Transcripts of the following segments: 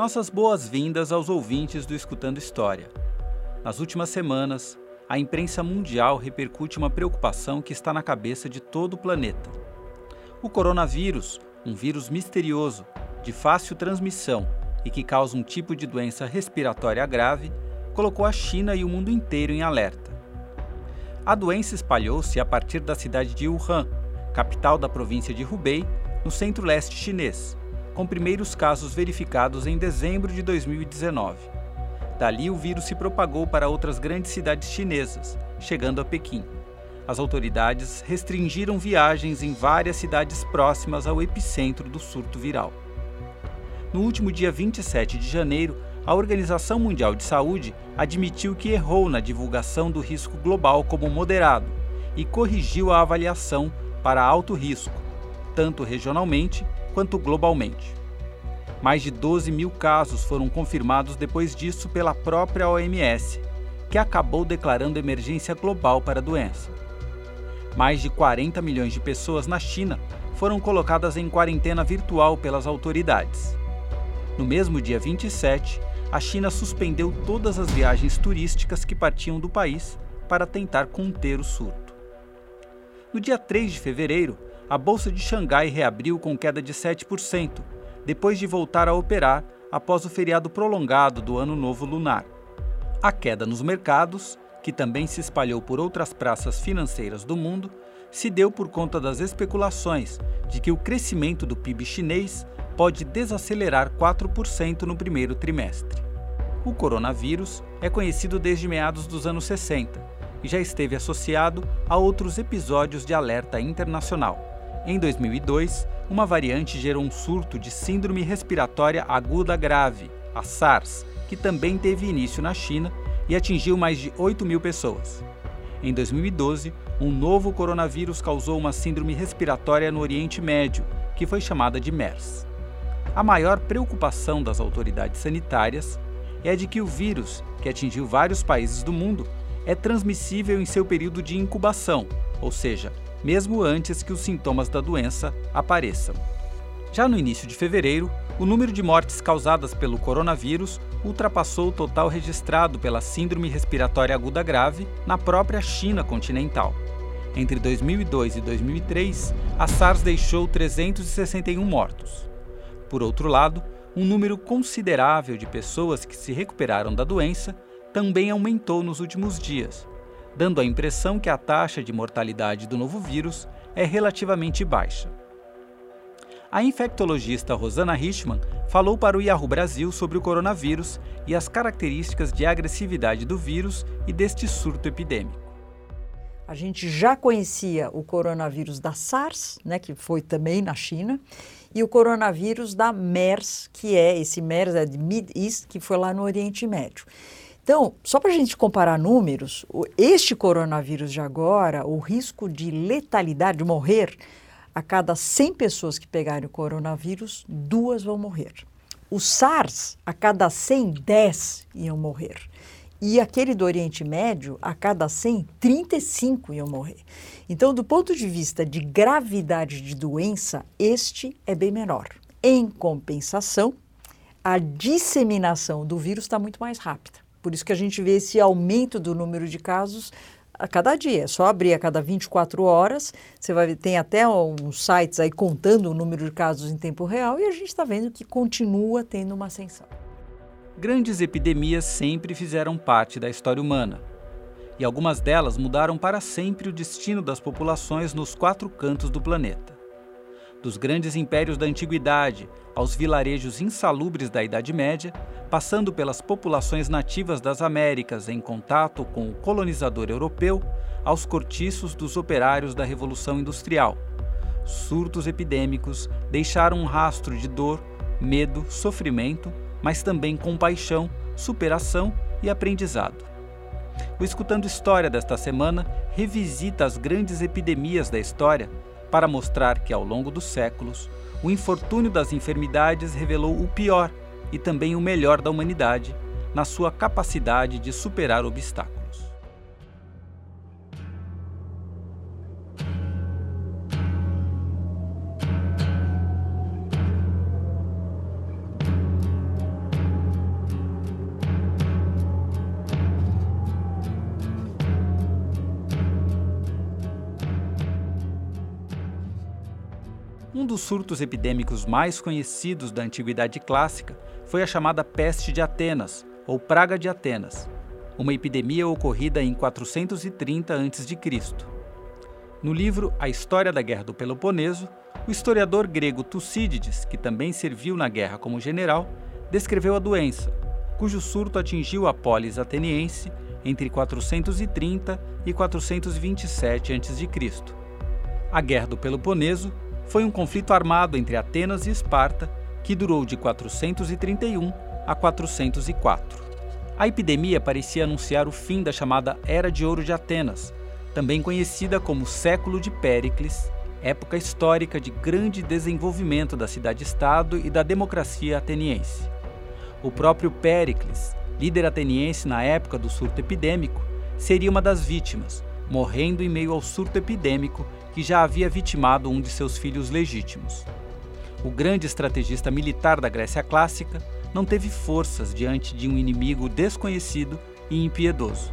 Nossas boas-vindas aos ouvintes do Escutando História. Nas últimas semanas, a imprensa mundial repercute uma preocupação que está na cabeça de todo o planeta. O coronavírus, um vírus misterioso, de fácil transmissão e que causa um tipo de doença respiratória grave, colocou a China e o mundo inteiro em alerta. A doença espalhou-se a partir da cidade de Wuhan, capital da província de Hubei, no centro-leste chinês, com primeiros casos verificados em dezembro de 2019. Dali, o vírus se propagou para outras grandes cidades chinesas, chegando a Pequim. As autoridades restringiram viagens em várias cidades próximas ao epicentro do surto viral. No último dia 27 de janeiro, a Organização Mundial de Saúde admitiu que errou na divulgação do risco global como moderado e corrigiu a avaliação para alto risco, tanto regionalmente quanto globalmente. Mais de 12 mil casos foram confirmados depois disso pela própria OMS, que acabou declarando emergência global para a doença. Mais de 40 milhões de pessoas na China foram colocadas em quarentena virtual pelas autoridades. No mesmo dia 27, a China suspendeu todas as viagens turísticas que partiam do país para tentar conter o surto. No dia 3 de fevereiro, a Bolsa de Xangai reabriu com queda de 7%, depois de voltar a operar após o feriado prolongado do Ano Novo Lunar. A queda nos mercados, que também se espalhou por outras praças financeiras do mundo, se deu por conta das especulações de que o crescimento do PIB chinês pode desacelerar 4% no primeiro trimestre. O coronavírus é conhecido desde meados dos anos 60 e já esteve associado a outros episódios de alerta internacional em 2002, uma variante gerou um surto de síndrome respiratória aguda grave, a SARS, que também teve início na China e atingiu mais de 8 mil pessoas. Em 2012, um novo coronavírus causou uma síndrome respiratória no Oriente Médio, que foi chamada de MERS. A maior preocupação das autoridades sanitárias é de que o vírus, que atingiu vários países do mundo, é transmissível em seu período de incubação, ou seja, mesmo antes que os sintomas da doença apareçam. Já no início de fevereiro, o número de mortes causadas pelo coronavírus ultrapassou o total registrado pela Síndrome Respiratória Aguda Grave na própria China continental. Entre 2002 e 2003, a SARS deixou 361 mortos. Por outro lado, um número considerável de pessoas que se recuperaram da doença também aumentou nos últimos dias, dando a impressão que a taxa de mortalidade do novo vírus é relativamente baixa. A infectologista Rosana Richman falou para o Yahoo Brasil sobre o coronavírus e as características de agressividade do vírus e deste surto epidêmico. A gente já conhecia o coronavírus da SARS, né, que foi também na China, e o coronavírus da MERS, que é esse MERS é de Mid East, que foi lá no Oriente Médio. Então, só para a gente comparar números, este coronavírus de agora, o risco de letalidade, de morrer, a cada 100 pessoas que pegarem o coronavírus, duas vão morrer. O SARS, a cada 100, 10 iam morrer. E aquele do Oriente Médio, a cada 100, 35 iam morrer. Então, do ponto de vista de gravidade de doença, este é bem menor. Em compensação, a disseminação do vírus está muito mais rápida. Por isso que a gente vê esse aumento do número de casos a cada dia. É só abrir a cada 24 horas, você vai tem até uns sites aí contando o número de casos em tempo real e a gente está vendo que continua tendo uma ascensão. Grandes epidemias sempre fizeram parte da história humana. E algumas delas mudaram para sempre o destino das populações nos quatro cantos do planeta dos grandes impérios da antiguidade aos vilarejos insalubres da Idade Média, passando pelas populações nativas das Américas em contato com o colonizador europeu, aos cortiços dos operários da Revolução Industrial. Surtos epidêmicos deixaram um rastro de dor, medo, sofrimento, mas também compaixão, superação e aprendizado. O Escutando História desta semana revisita as grandes epidemias da história para mostrar que, ao longo dos séculos, o infortúnio das enfermidades revelou o pior e também o melhor da humanidade na sua capacidade de superar obstáculos. Dos surtos epidêmicos mais conhecidos da antiguidade clássica foi a chamada peste de Atenas, ou praga de Atenas, uma epidemia ocorrida em 430 a.C. No livro A História da Guerra do Peloponeso, o historiador grego Tucídides, que também serviu na guerra como general, descreveu a doença, cujo surto atingiu a polis ateniense entre 430 e 427 a.C. A Guerra do Peloponeso foi um conflito armado entre Atenas e Esparta que durou de 431 a 404. A epidemia parecia anunciar o fim da chamada Era de Ouro de Atenas, também conhecida como Século de Péricles, época histórica de grande desenvolvimento da cidade-estado e da democracia ateniense. O próprio Péricles, líder ateniense na época do surto epidêmico, seria uma das vítimas, morrendo em meio ao surto epidêmico que já havia vitimado um de seus filhos legítimos. O grande estrategista militar da Grécia clássica não teve forças diante de um inimigo desconhecido e impiedoso.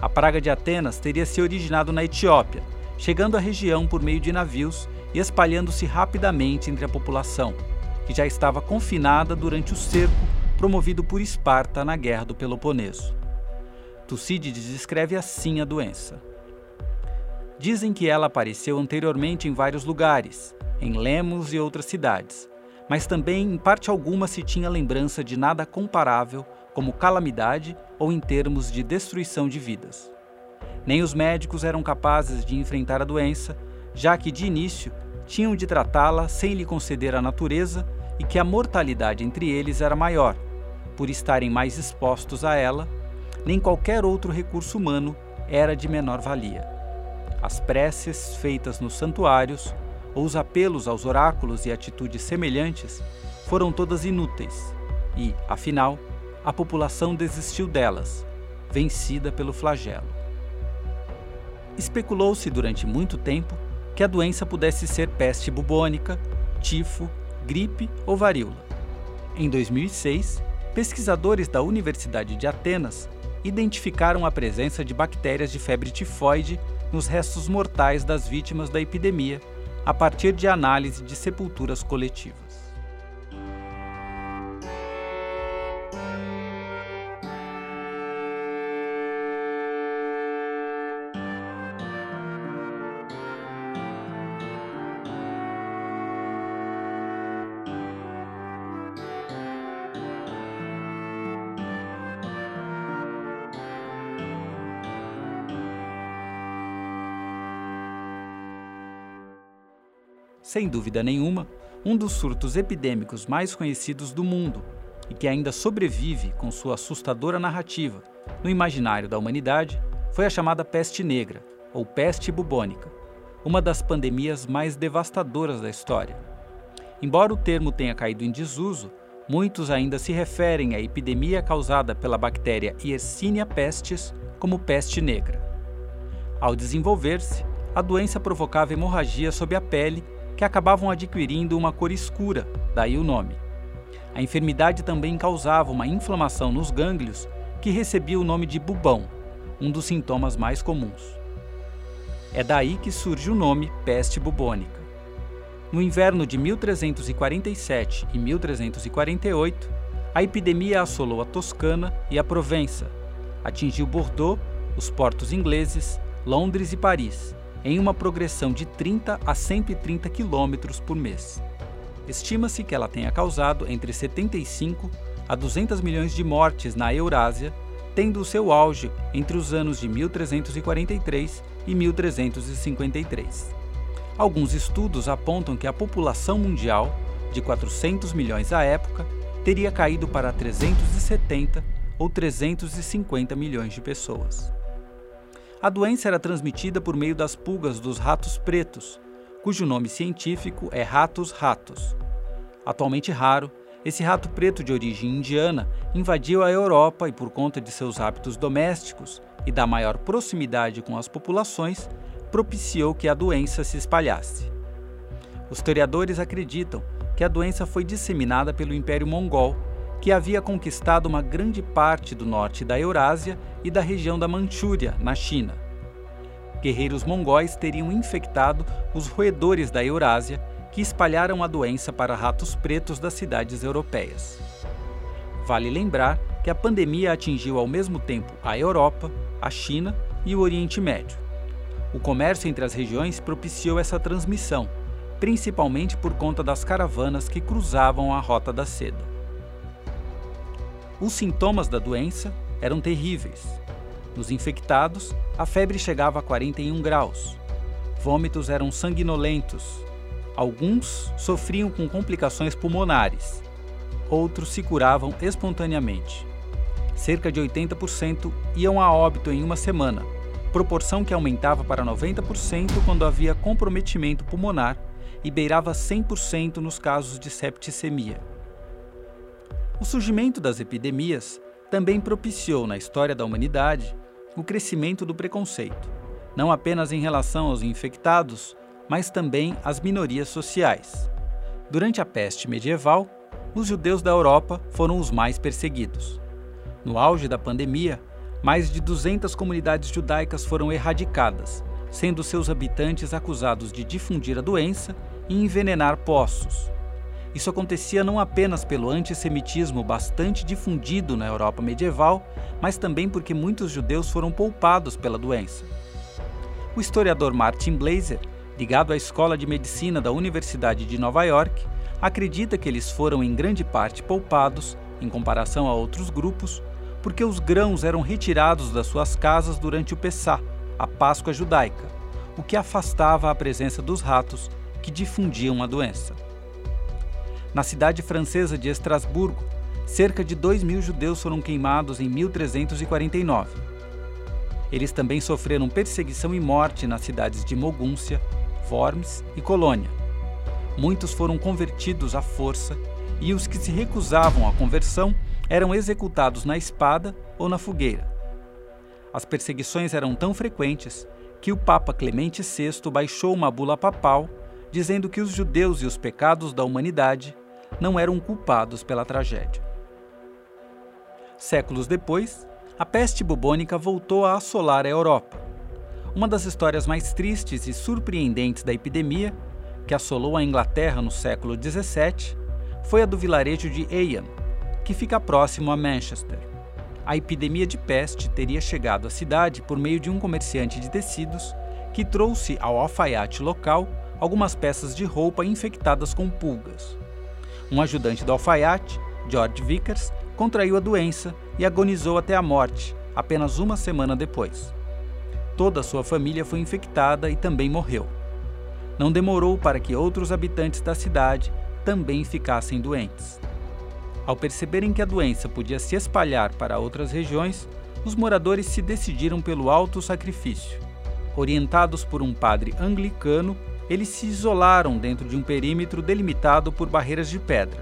A praga de Atenas teria se originado na Etiópia, chegando à região por meio de navios e espalhando-se rapidamente entre a população, que já estava confinada durante o cerco promovido por Esparta na Guerra do Peloponeso. Tucídides descreve assim a doença. Dizem que ela apareceu anteriormente em vários lugares, em Lemos e outras cidades, mas também em parte alguma se tinha lembrança de nada comparável como calamidade ou em termos de destruição de vidas. Nem os médicos eram capazes de enfrentar a doença, já que de início tinham de tratá-la sem lhe conceder a natureza e que a mortalidade entre eles era maior, por estarem mais expostos a ela, nem qualquer outro recurso humano era de menor valia. As preces feitas nos santuários, ou os apelos aos oráculos e atitudes semelhantes, foram todas inúteis, e, afinal, a população desistiu delas, vencida pelo flagelo. Especulou-se durante muito tempo que a doença pudesse ser peste bubônica, tifo, gripe ou varíola. Em 2006, pesquisadores da Universidade de Atenas identificaram a presença de bactérias de febre tifoide nos restos mortais das vítimas da epidemia, a partir de análise de sepulturas coletivas. Sem dúvida nenhuma, um dos surtos epidêmicos mais conhecidos do mundo e que ainda sobrevive com sua assustadora narrativa no imaginário da humanidade foi a chamada peste negra, ou peste bubônica, uma das pandemias mais devastadoras da história. Embora o termo tenha caído em desuso, muitos ainda se referem à epidemia causada pela bactéria Yersinia pestis como peste negra. Ao desenvolver-se, a doença provocava hemorragia sob a pele que acabavam adquirindo uma cor escura, daí o nome. A enfermidade também causava uma inflamação nos gânglios que recebia o nome de bubão, um dos sintomas mais comuns. É daí que surge o nome peste bubônica. No inverno de 1347 e 1348, a epidemia assolou a Toscana e a Provença, atingiu Bordeaux, os portos ingleses, Londres e Paris, em uma progressão de 30 a 130 km por mês. Estima-se que ela tenha causado entre 75 a 200 milhões de mortes na Eurásia, tendo o seu auge entre os anos de 1343 e 1353. Alguns estudos apontam que a população mundial, de 400 milhões à época, teria caído para 370 ou 350 milhões de pessoas. A doença era transmitida por meio das pulgas dos ratos pretos, cujo nome científico é Ratus ratus. Atualmente raro, esse rato preto de origem indiana invadiu a Europa e, por conta de seus hábitos domésticos e da maior proximidade com as populações, propiciou que a doença se espalhasse. Os historiadores acreditam que a doença foi disseminada pelo Império Mongol que havia conquistado uma grande parte do norte da Eurásia e da região da Manchúria, na China. guerreiros mongóis teriam infectado os roedores da Eurásia, que espalharam a doença para ratos pretos das cidades europeias. Vale lembrar que a pandemia atingiu ao mesmo tempo a Europa, a China e o Oriente Médio. O comércio entre as regiões propiciou essa transmissão, principalmente por conta das caravanas que cruzavam a Rota da Seda. Os sintomas da doença eram terríveis. Nos infectados, a febre chegava a 41 graus. Vômitos eram sanguinolentos. Alguns sofriam com complicações pulmonares. Outros se curavam espontaneamente. Cerca de 80% iam a óbito em uma semana, proporção que aumentava para 90% quando havia comprometimento pulmonar e beirava 100% nos casos de septicemia. O surgimento das epidemias também propiciou na história da humanidade o crescimento do preconceito, não apenas em relação aos infectados, mas também às minorias sociais. Durante a peste medieval, os judeus da Europa foram os mais perseguidos. No auge da pandemia, mais de 200 comunidades judaicas foram erradicadas, sendo seus habitantes acusados de difundir a doença e envenenar poços. Isso acontecia não apenas pelo antissemitismo bastante difundido na Europa medieval, mas também porque muitos judeus foram poupados pela doença. O historiador Martin Blazer, ligado à Escola de Medicina da Universidade de Nova York, acredita que eles foram em grande parte poupados, em comparação a outros grupos, porque os grãos eram retirados das suas casas durante o Pessá, a Páscoa judaica, o que afastava a presença dos ratos que difundiam a doença. Na cidade francesa de Estrasburgo, cerca de 2 mil judeus foram queimados em 1349. Eles também sofreram perseguição e morte nas cidades de Mogúncia, Worms e Colônia. Muitos foram convertidos à força e os que se recusavam à conversão eram executados na espada ou na fogueira. As perseguições eram tão frequentes que o Papa Clemente VI baixou uma bula papal dizendo que os judeus e os pecados da humanidade não eram culpados pela tragédia. Séculos depois, a peste bubônica voltou a assolar a Europa. Uma das histórias mais tristes e surpreendentes da epidemia, que assolou a Inglaterra no século XVII, foi a do vilarejo de Eyam, que fica próximo a Manchester. A epidemia de peste teria chegado à cidade por meio de um comerciante de tecidos que trouxe ao alfaiate local algumas peças de roupa infectadas com pulgas. Um ajudante do alfaiate, George Vickers, contraiu a doença e agonizou até a morte, apenas uma semana depois. Toda a sua família foi infectada e também morreu. Não demorou para que outros habitantes da cidade também ficassem doentes. Ao perceberem que a doença podia se espalhar para outras regiões, os moradores se decidiram pelo alto sacrifício. Orientados por um padre anglicano, eles se isolaram dentro de um perímetro delimitado por barreiras de pedra.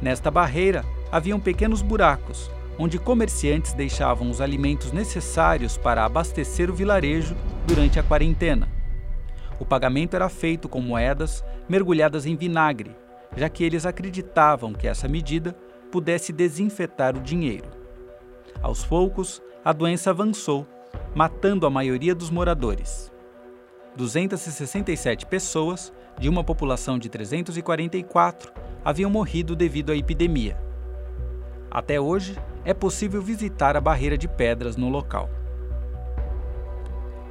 Nesta barreira haviam pequenos buracos, onde comerciantes deixavam os alimentos necessários para abastecer o vilarejo durante a quarentena. O pagamento era feito com moedas mergulhadas em vinagre, já que eles acreditavam que essa medida pudesse desinfetar o dinheiro. Aos poucos, a doença avançou, matando a maioria dos moradores. 267 pessoas, de uma população de 344, haviam morrido devido à epidemia. Até hoje, é possível visitar a barreira de pedras no local.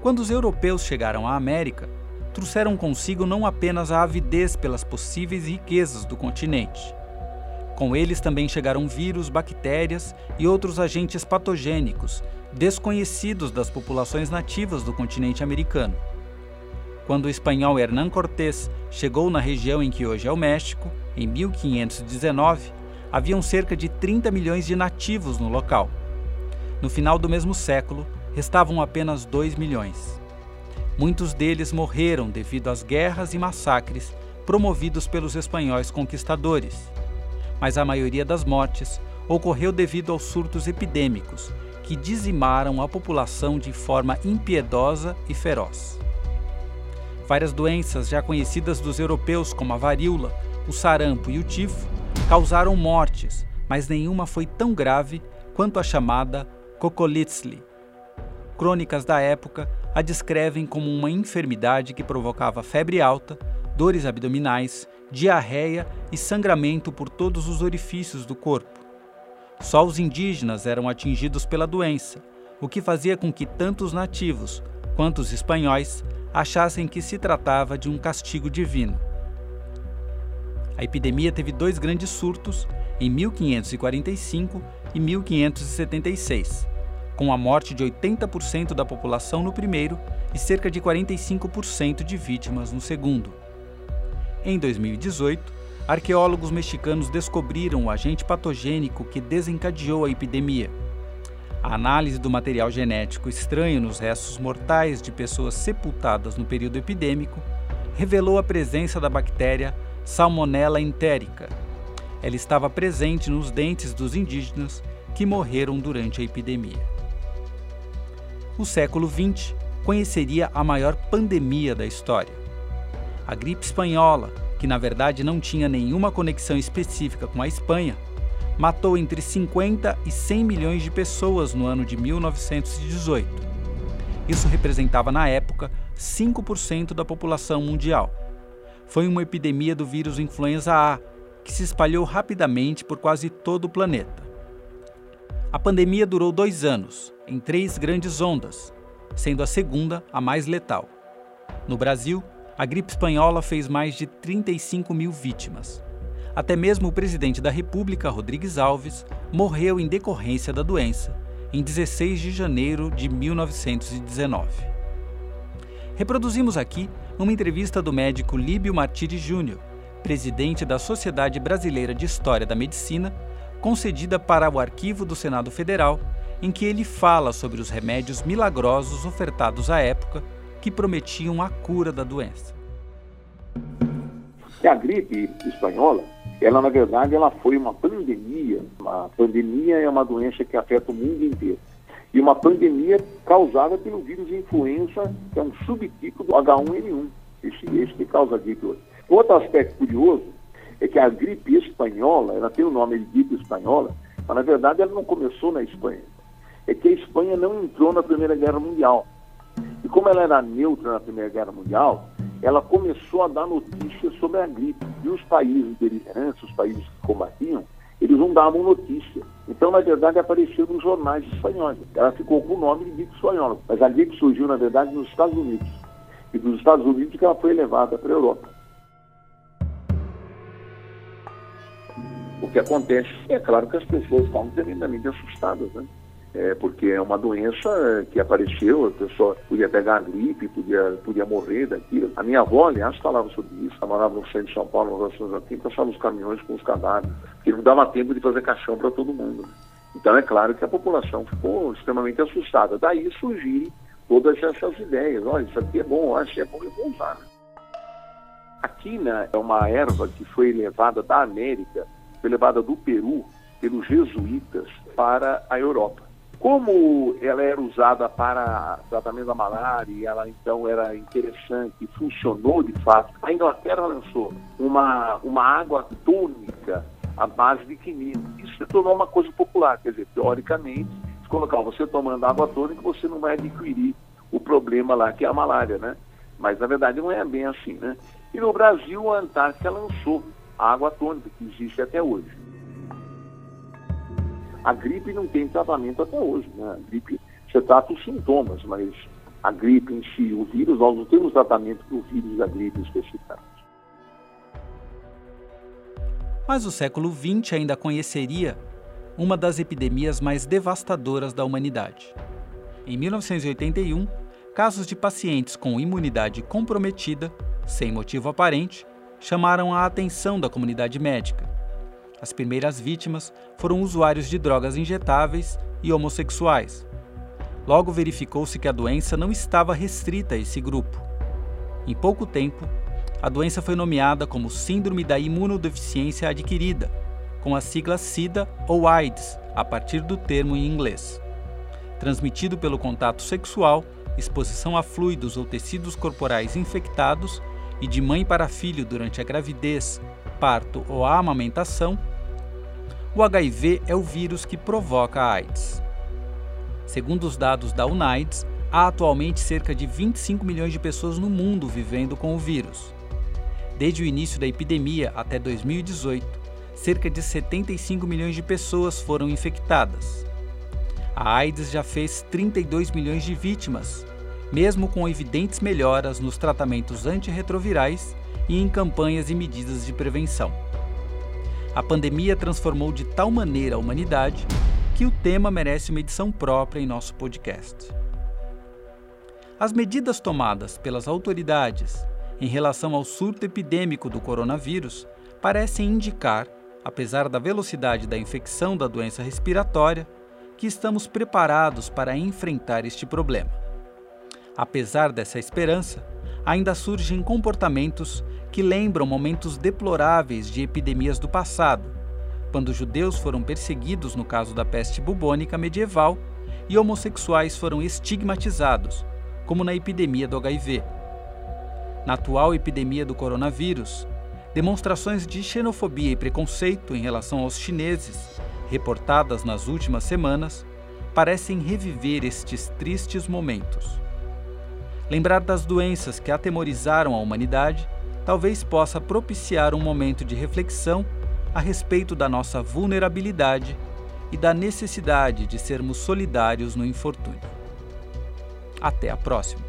Quando os europeus chegaram à América, trouxeram consigo não apenas a avidez pelas possíveis riquezas do continente. Com eles também chegaram vírus, bactérias e outros agentes patogênicos desconhecidos das populações nativas do continente americano. Quando o espanhol Hernán Cortés chegou na região em que hoje é o México, em 1519, haviam cerca de 30 milhões de nativos no local. No final do mesmo século, restavam apenas 2 milhões. Muitos deles morreram devido às guerras e massacres promovidos pelos espanhóis conquistadores. Mas a maioria das mortes ocorreu devido aos surtos epidêmicos que dizimaram a população de forma impiedosa e feroz. Várias doenças já conhecidas dos europeus, como a varíola, o sarampo e o tifo, causaram mortes, mas nenhuma foi tão grave quanto a chamada Kokolitzli. Crônicas da época a descrevem como uma enfermidade que provocava febre alta, dores abdominais, diarreia e sangramento por todos os orifícios do corpo. Só os indígenas eram atingidos pela doença, o que fazia com que tanto os nativos quanto os espanhóis achassem que se tratava de um castigo divino. A epidemia teve dois grandes surtos em 1545 e 1576, com a morte de 80% da população no primeiro e cerca de 45% de vítimas no segundo. Em 2018, arqueólogos mexicanos descobriram o agente patogênico que desencadeou a epidemia. A análise do material genético estranho nos restos mortais de pessoas sepultadas no período epidêmico revelou a presença da bactéria Salmonella entérica. Ela estava presente nos dentes dos indígenas que morreram durante a epidemia. O século XX conheceria a maior pandemia da história. A gripe espanhola, que na verdade não tinha nenhuma conexão específica com a Espanha, matou entre 50 e 100 milhões de pessoas no ano de 1918. Isso representava na época 5% da população mundial foi uma epidemia do vírus influenza A, que se espalhou rapidamente por quase todo o planeta. A pandemia durou dois anos, em três grandes ondas, sendo a segunda a mais letal. No Brasil, a gripe espanhola fez mais de 35 mil vítimas. Até mesmo o presidente da República, Rodrigues Alves, morreu em decorrência da doença, em 16 de janeiro de 1919. Reproduzimos aqui uma entrevista do médico Líbio Martiri Júnior, presidente da Sociedade Brasileira de História da Medicina, concedida para o Arquivo do Senado Federal, em que ele fala sobre os remédios milagrosos ofertados à época que prometiam a cura da doença. A gripe espanhola, ela na verdade ela foi uma pandemia. Uma pandemia é uma doença que afeta o mundo inteiro e uma pandemia causada pelo vírus influenza, que é um subtipo do H1N1, esse, esse que causa a gripe hoje. Outro aspecto curioso é que a gripe espanhola, ela tem o nome de gripe espanhola, mas na verdade ela não começou na Espanha. É que a Espanha não entrou na Primeira Guerra Mundial. E como ela era neutra na Primeira Guerra Mundial, ela começou a dar notícias sobre a gripe. E os países beligerantes, os países que combatiam, eles não davam notícia. Então, na verdade, apareceu nos jornais espanhóis. Ela ficou com o nome de gripe espanhola. Mas a gripe surgiu, na verdade, nos Estados Unidos. E dos Estados Unidos que ela foi levada para a Europa. O que acontece é claro que as pessoas estavam tremendamente assustadas, né? É, porque é uma doença que apareceu, a pessoa podia pegar a gripe, podia, podia morrer daquilo. A minha avó, aliás, falava sobre isso, ela morava no centro de São Paulo, nos anos 80, passava os caminhões com os cadáveres, porque não dava tempo de fazer caixão para todo mundo. Então é claro que a população ficou extremamente assustada. Daí surgiram todas essas ideias, olha, isso aqui é bom, acho que é bom, eu vou usar. A quina é uma erva que foi levada da América, foi levada do Peru pelos jesuítas para a Europa. Como ela era usada para tratamento da malária e ela então era interessante e funcionou de fato, a Inglaterra lançou uma, uma água tônica à base de quinina. Isso se tornou uma coisa popular, quer dizer, teoricamente, se colocar você tomando água tônica, você não vai adquirir o problema lá que é a malária, né? Mas na verdade não é bem assim, né? E no Brasil a Antártica lançou a água tônica, que existe até hoje. A gripe não tem tratamento até hoje. Né? A gripe, você trata os sintomas, mas a gripe em si, o vírus, nós não temos tratamento para o vírus da gripe especificamente. Mas o século XX ainda conheceria uma das epidemias mais devastadoras da humanidade. Em 1981, casos de pacientes com imunidade comprometida, sem motivo aparente, chamaram a atenção da comunidade médica as primeiras vítimas foram usuários de drogas injetáveis e homossexuais. Logo verificou-se que a doença não estava restrita a esse grupo. Em pouco tempo, a doença foi nomeada como Síndrome da Imunodeficiência Adquirida, com a sigla SIDA ou AIDS, a partir do termo em inglês. Transmitido pelo contato sexual, exposição a fluidos ou tecidos corporais infectados e de mãe para filho durante a gravidez, parto ou a amamentação, o HIV é o vírus que provoca a AIDS. Segundo os dados da UNAIDS, Há atualmente cerca de 25 milhões de pessoas no mundo vivendo com o vírus. Desde o início da epidemia até 2018, cerca de 75 milhões de pessoas foram infectadas. A AIDS já fez 32 milhões de vítimas, mesmo com evidentes melhoras nos tratamentos antirretrovirais e em campanhas e medidas de prevenção. A pandemia transformou de tal maneira a humanidade que o tema merece uma edição própria em nosso podcast. As medidas tomadas pelas autoridades em relação ao surto epidêmico do coronavírus parecem indicar, apesar da velocidade da infecção da doença respiratória, que estamos preparados para enfrentar este problema. Apesar dessa esperança, ainda surgem comportamentos que lembram momentos deploráveis de epidemias do passado, quando judeus foram perseguidos no caso da peste bubônica medieval e homossexuais foram estigmatizados, como na epidemia do HIV. Na atual epidemia do coronavírus, demonstrações de xenofobia e preconceito em relação aos chineses, reportadas nas últimas semanas, parecem reviver estes tristes momentos. Lembrar das doenças que atemorizaram a humanidade talvez possa propiciar um momento de reflexão a respeito da nossa vulnerabilidade e da necessidade de sermos solidários no infortúnio. Até a próxima!